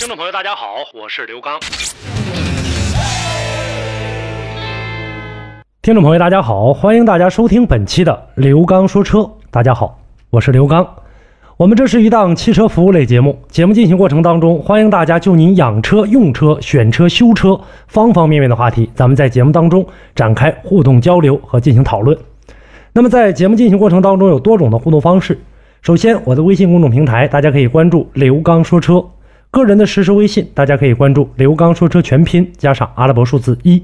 听众朋友，大家好，我是刘刚。听众朋友，大家好，欢迎大家收听本期的刘刚说车。大家好，我是刘刚。我们这是一档汽车服务类节目，节目进行过程当中，欢迎大家就您养车、用车、选车、修车方方面面的话题，咱们在节目当中展开互动交流和进行讨论。那么在节目进行过程当中，有多种的互动方式。首先，我的微信公众平台，大家可以关注“刘刚说车”。个人的实时微信，大家可以关注“刘刚说车”全拼加上阿拉伯数字一。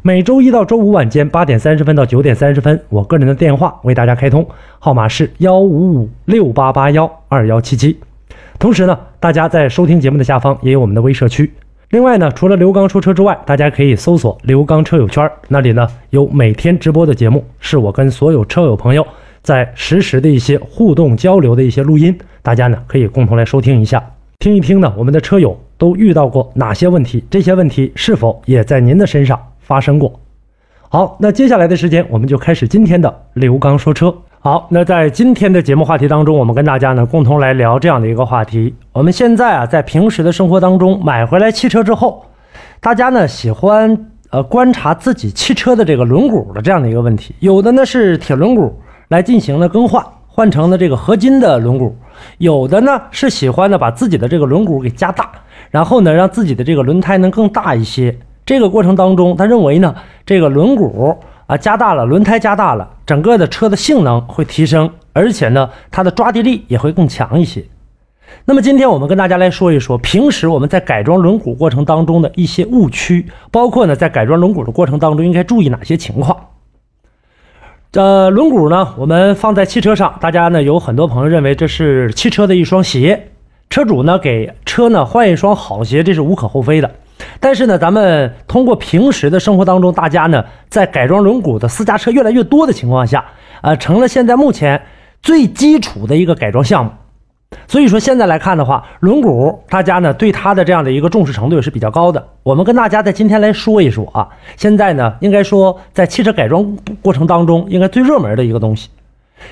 每周一到周五晚间八点三十分到九点三十分，我个人的电话为大家开通，号码是幺五五六八八幺二幺七七。同时呢，大家在收听节目的下方也有我们的微社区。另外呢，除了刘刚说车之外，大家可以搜索“刘刚车友圈”，那里呢有每天直播的节目，是我跟所有车友朋友在实时的一些互动交流的一些录音，大家呢可以共同来收听一下。听一听呢，我们的车友都遇到过哪些问题？这些问题是否也在您的身上发生过？好，那接下来的时间我们就开始今天的刘刚说车。好，那在今天的节目话题当中，我们跟大家呢共同来聊这样的一个话题。我们现在啊，在平时的生活当中买回来汽车之后，大家呢喜欢呃观察自己汽车的这个轮毂的这样的一个问题，有的呢是铁轮毂来进行了更换。换成了这个合金的轮毂，有的呢是喜欢呢把自己的这个轮毂给加大，然后呢让自己的这个轮胎能更大一些。这个过程当中，他认为呢这个轮毂啊加大了，轮胎加大了，整个的车的性能会提升，而且呢它的抓地力也会更强一些。那么今天我们跟大家来说一说，平时我们在改装轮毂过程当中的一些误区，包括呢在改装轮毂的过程当中应该注意哪些情况。呃，轮毂呢，我们放在汽车上，大家呢有很多朋友认为这是汽车的一双鞋，车主呢给车呢换一双好鞋，这是无可厚非的。但是呢，咱们通过平时的生活当中，大家呢在改装轮毂的私家车越来越多的情况下，呃，成了现在目前最基础的一个改装项目。所以说现在来看的话，轮毂大家呢对它的这样的一个重视程度也是比较高的。我们跟大家在今天来说一说啊，现在呢应该说在汽车改装过程当中，应该最热门的一个东西。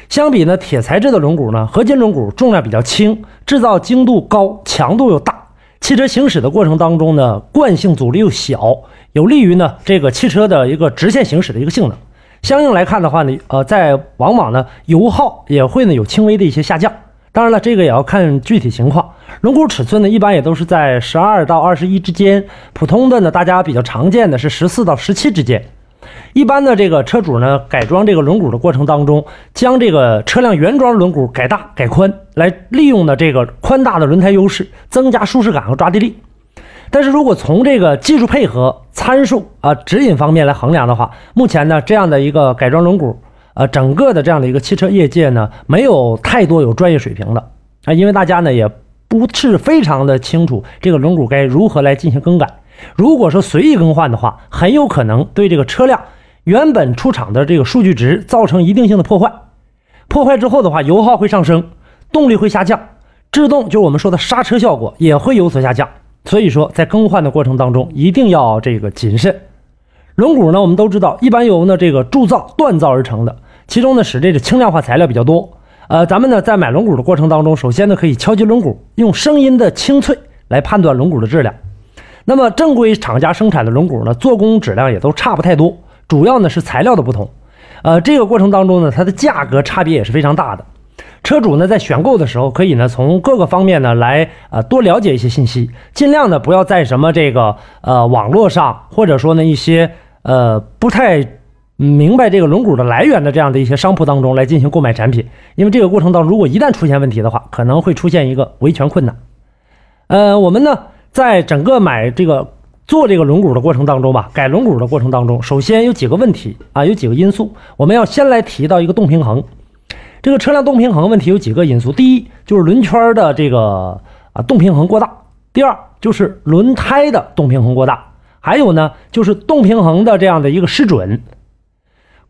相比呢铁材质的轮毂呢，合金轮毂重量比较轻，制造精度高，强度又大，汽车行驶的过程当中呢，惯性阻力又小，有利于呢这个汽车的一个直线行驶的一个性能。相应来看的话呢，呃，在往往呢油耗也会呢有轻微的一些下降。当然了，这个也要看具体情况。轮毂尺寸呢，一般也都是在十二到二十一之间。普通的呢，大家比较常见的是十四到十七之间。一般的这个车主呢，改装这个轮毂的过程当中，将这个车辆原装轮毂改大改宽，来利用的这个宽大的轮胎优势，增加舒适感和抓地力。但是如果从这个技术配合参数啊指引方面来衡量的话，目前呢，这样的一个改装轮毂。呃，整个的这样的一个汽车业界呢，没有太多有专业水平的啊，因为大家呢也不是非常的清楚这个轮毂该如何来进行更改。如果说随意更换的话，很有可能对这个车辆原本出厂的这个数据值造成一定性的破坏。破坏之后的话，油耗会上升，动力会下降，制动就是我们说的刹车效果也会有所下降。所以说，在更换的过程当中，一定要这个谨慎。轮毂呢，我们都知道，一般由呢这个铸造锻造而成的。其中呢，使这个轻量化材料比较多。呃，咱们呢在买轮毂的过程当中，首先呢可以敲击轮毂，用声音的清脆来判断轮毂的质量。那么正规厂家生产的轮毂呢，做工质量也都差不太多，主要呢是材料的不同。呃，这个过程当中呢，它的价格差别也是非常大的。车主呢在选购的时候，可以呢从各个方面呢来呃多了解一些信息，尽量呢不要在什么这个呃网络上，或者说呢一些呃不太。明白这个轮毂的来源的这样的一些商铺当中来进行购买产品，因为这个过程当中如果一旦出现问题的话，可能会出现一个维权困难。呃，我们呢在整个买这个做这个轮毂的过程当中吧，改轮毂的过程当中，首先有几个问题啊，有几个因素，我们要先来提到一个动平衡。这个车辆动平衡问题有几个因素，第一就是轮圈的这个啊动平衡过大，第二。就是轮胎的动平衡过大，还有呢就是动平衡的这样的一个失准。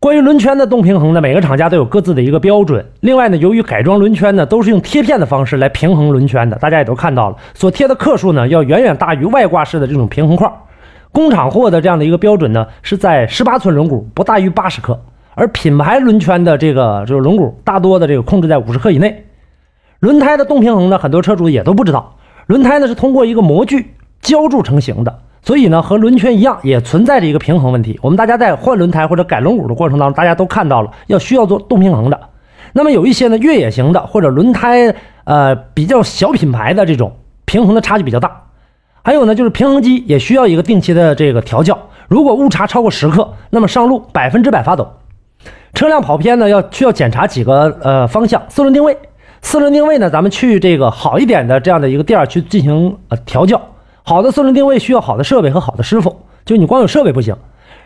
关于轮圈的动平衡呢，每个厂家都有各自的一个标准。另外呢，由于改装轮圈呢都是用贴片的方式来平衡轮圈的，大家也都看到了，所贴的克数呢要远远大于外挂式的这种平衡块。工厂货的这样的一个标准呢是在十八寸轮毂不大于八十克，而品牌轮圈的这个就是轮毂大多的这个控制在五十克以内。轮胎的动平衡呢，很多车主也都不知道，轮胎呢是通过一个模具浇铸成型的。所以呢，和轮圈一样，也存在着一个平衡问题。我们大家在换轮胎或者改轮毂的过程当中，大家都看到了，要需要做动平衡的。那么有一些呢越野型的或者轮胎呃比较小品牌的这种平衡的差距比较大。还有呢，就是平衡机也需要一个定期的这个调教。如果误差超过十克，那么上路百分之百发抖。车辆跑偏呢，要需要检查几个呃方向：四轮定位。四轮定位呢，咱们去这个好一点的这样的一个店儿去进行呃调教。好的四轮定位需要好的设备和好的师傅，就你光有设备不行，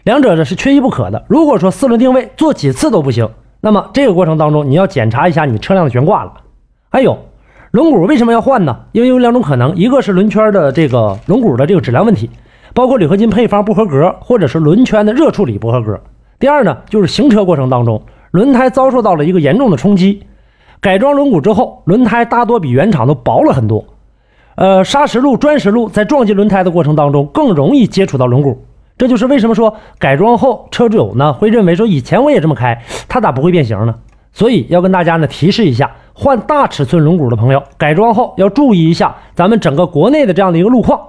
两者呢是缺一不可的。如果说四轮定位做几次都不行，那么这个过程当中你要检查一下你车辆的悬挂了。还有轮毂为什么要换呢？因为有两种可能，一个是轮圈的这个轮毂的这个质量问题，包括铝合金配方不合格，或者是轮圈的热处理不合格。第二呢，就是行车过程当中轮胎遭受到了一个严重的冲击，改装轮毂之后，轮胎大多比原厂都薄了很多。呃，砂石路、砖石路在撞击轮胎的过程当中更容易接触到轮毂，这就是为什么说改装后车主呢会认为说以前我也这么开，它咋不会变形呢？所以要跟大家呢提示一下，换大尺寸轮毂的朋友，改装后要注意一下咱们整个国内的这样的一个路况，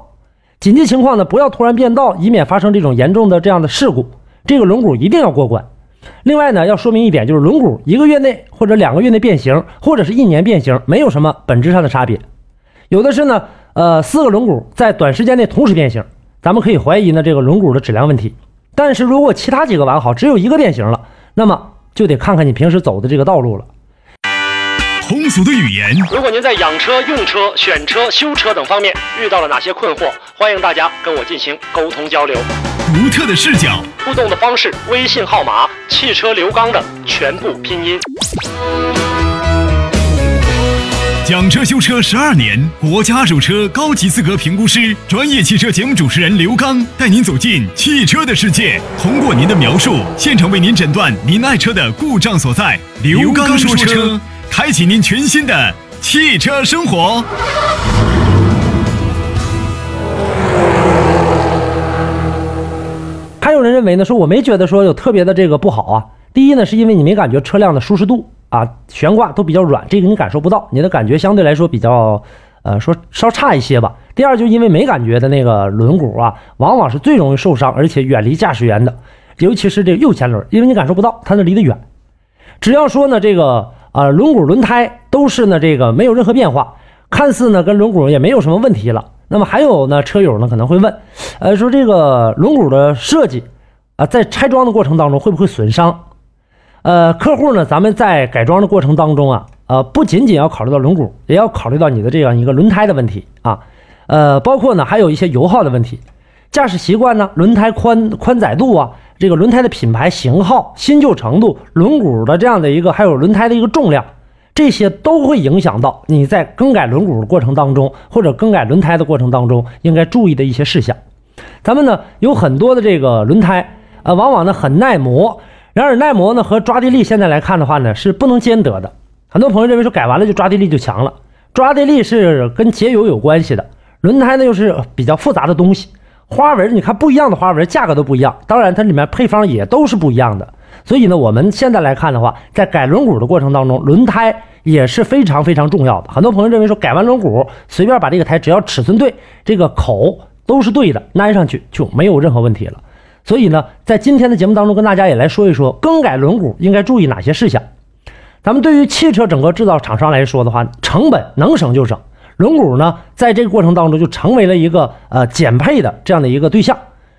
紧急情况呢不要突然变道，以免发生这种严重的这样的事故。这个轮毂一定要过关。另外呢，要说明一点，就是轮毂一个月内或者两个月内变形，或者是一年变形，没有什么本质上的差别。有的是呢，呃，四个轮毂在短时间内同时变形，咱们可以怀疑呢这个轮毂的质量问题。但是如果其他几个完好，只有一个变形了，那么就得看看你平时走的这个道路了。通俗的语言，如果您在养车、用车、选车、修车等方面遇到了哪些困惑，欢迎大家跟我进行沟通交流。独特的视角，互动的方式：微信号码“汽车刘刚”的全部拼音。养车修车十二年，国家二手车高级资格评估师，专业汽车节目主持人刘刚带您走进汽车的世界，通过您的描述，现场为您诊断您爱车的故障所在。刘刚说车，开启您全新的汽车生活。还有人认为呢，说我没觉得说有特别的这个不好啊。第一呢，是因为你没感觉车辆的舒适度。啊，悬挂都比较软，这个你感受不到，你的感觉相对来说比较，呃，说稍差一些吧。第二，就因为没感觉的那个轮毂啊，往往是最容易受伤，而且远离驾驶员的，尤其是这个右前轮，因为你感受不到，它那离得远。只要说呢，这个啊轮毂轮胎都是呢这个没有任何变化，看似呢跟轮毂也没有什么问题了。那么还有呢，车友呢可能会问，呃，说这个轮毂的设计啊，在拆装的过程当中会不会损伤？呃，客户呢，咱们在改装的过程当中啊，呃，不仅仅要考虑到轮毂，也要考虑到你的这样一个轮胎的问题啊，呃，包括呢还有一些油耗的问题，驾驶习惯呢，轮胎宽宽窄度啊，这个轮胎的品牌型号、新旧程度、轮毂的这样的一个，还有轮胎的一个重量，这些都会影响到你在更改轮毂的过程当中，或者更改轮胎的过程当中应该注意的一些事项。咱们呢有很多的这个轮胎，呃，往往呢很耐磨。然而耐磨呢和抓地力现在来看的话呢是不能兼得的。很多朋友认为说改完了就抓地力就强了，抓地力是跟节油有关系的。轮胎呢又是比较复杂的东西，花纹你看不一样的花纹价格都不一样，当然它里面配方也都是不一样的。所以呢我们现在来看的话，在改轮毂的过程当中，轮胎也是非常非常重要的。很多朋友认为说改完轮毂随便把这个胎只要尺寸对，这个口都是对的，安上去就没有任何问题了。所以呢，在今天的节目当中，跟大家也来说一说更改轮毂应该注意哪些事项。咱们对于汽车整个制造厂商来说的话，成本能省就省，轮毂呢，在这个过程当中就成为了一个呃减配的这样的一个对象。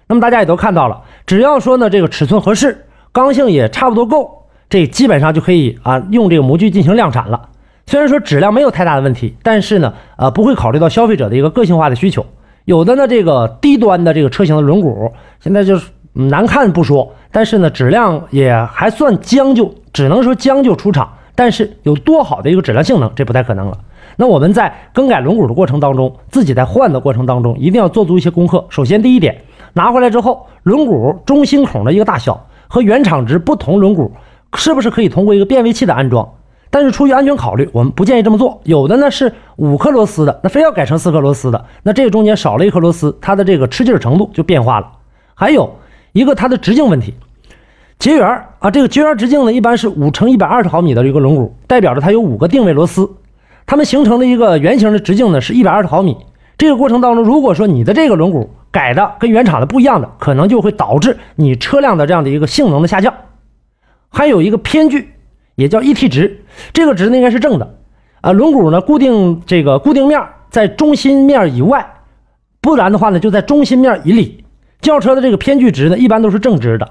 那么大家也都看到了，只要说呢这个尺寸合适，刚性也差不多够，这基本上就可以啊用这个模具进行量产了。虽然说质量没有太大的问题，但是呢，呃不会考虑到消费者的一个个性化的需求。有的呢，这个低端的这个车型的轮毂，现在就是难看不说，但是呢，质量也还算将就，只能说将就出厂。但是有多好的一个质量性能，这不太可能了。那我们在更改轮毂的过程当中，自己在换的过程当中，一定要做足一些功课。首先，第一点，拿回来之后，轮毂中心孔的一个大小和原厂值不同，轮毂是不是可以通过一个变位器的安装？但是出于安全考虑，我们不建议这么做。有的呢是五颗螺丝的，那非要改成四颗螺丝的，那这个中间少了一颗螺丝，它的这个吃劲程度就变化了。还有一个它的直径问题，结缘啊，这个结缘直径呢一般是五乘一百二十毫米的一个轮毂，代表着它有五个定位螺丝，它们形成的一个圆形的直径呢是一百二十毫米。这个过程当中，如果说你的这个轮毂改的跟原厂的不一样的，可能就会导致你车辆的这样的一个性能的下降。还有一个偏距。也叫 ET 值，这个值呢应该是正的，啊，轮毂呢固定这个固定面在中心面以外，不然的话呢就在中心面以里。轿车的这个偏距值呢一般都是正值的，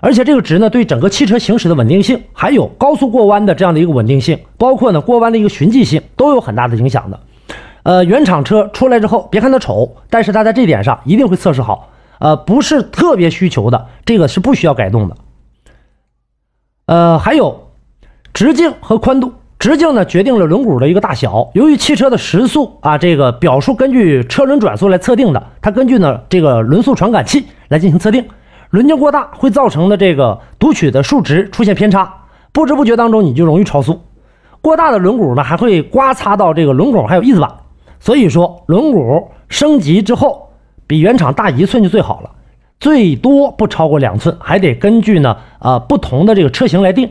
而且这个值呢对整个汽车行驶的稳定性，还有高速过弯的这样的一个稳定性，包括呢过弯的一个循迹性都有很大的影响的。呃，原厂车出来之后，别看它丑，但是它在这点上一定会测试好，呃，不是特别需求的，这个是不需要改动的。呃，还有。直径和宽度，直径呢决定了轮毂的一个大小。由于汽车的时速啊，这个表述根据车轮转速来测定的，它根据呢这个轮速传感器来进行测定。轮径过大会造成的这个读取的数值出现偏差，不知不觉当中你就容易超速。过大的轮毂呢还会刮擦到这个轮拱还有翼子板，所以说轮毂升级之后比原厂大一寸就最好了，最多不超过两寸，还得根据呢啊不同的这个车型来定。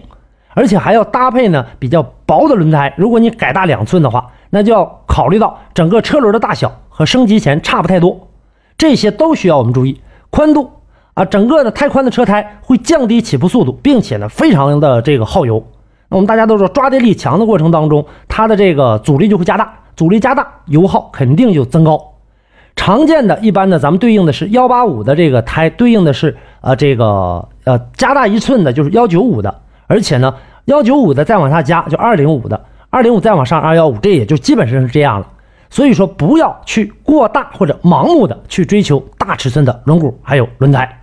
而且还要搭配呢比较薄的轮胎，如果你改大两寸的话，那就要考虑到整个车轮的大小和升级前差不太多，这些都需要我们注意。宽度啊，整个的太宽的车胎会降低起步速度，并且呢非常的这个耗油。那我们大家都说抓地力强的过程当中，它的这个阻力就会加大，阻力加大，油耗肯定就增高。常见的一般呢，咱们对应的是幺八五的这个胎，对应的是呃这个呃加大一寸的就是幺九五的。而且呢，幺九五的再往下加就二零五的，二零五再往上二幺五，这也就基本上是这样了。所以说，不要去过大或者盲目的去追求大尺寸的轮毂还有轮胎。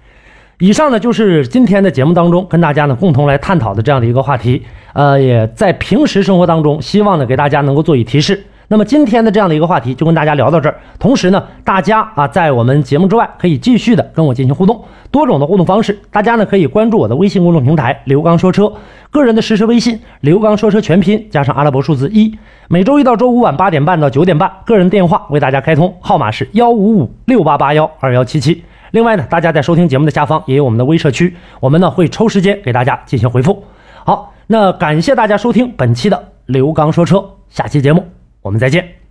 以上呢就是今天的节目当中跟大家呢共同来探讨的这样的一个话题。呃，也在平时生活当中，希望呢给大家能够做以提示。那么今天的这样的一个话题就跟大家聊到这儿。同时呢，大家啊在我们节目之外可以继续的跟我进行互动，多种的互动方式。大家呢可以关注我的微信公众平台“刘刚说车”，个人的实时微信“刘刚说车”全拼加上阿拉伯数字一。每周一到周五晚八点半到九点半，个人电话为大家开通，号码是幺五五六八八幺二幺七七。另外呢，大家在收听节目的下方也有我们的微社区，我们呢会抽时间给大家进行回复。好，那感谢大家收听本期的刘刚说车，下期节目。我们再见。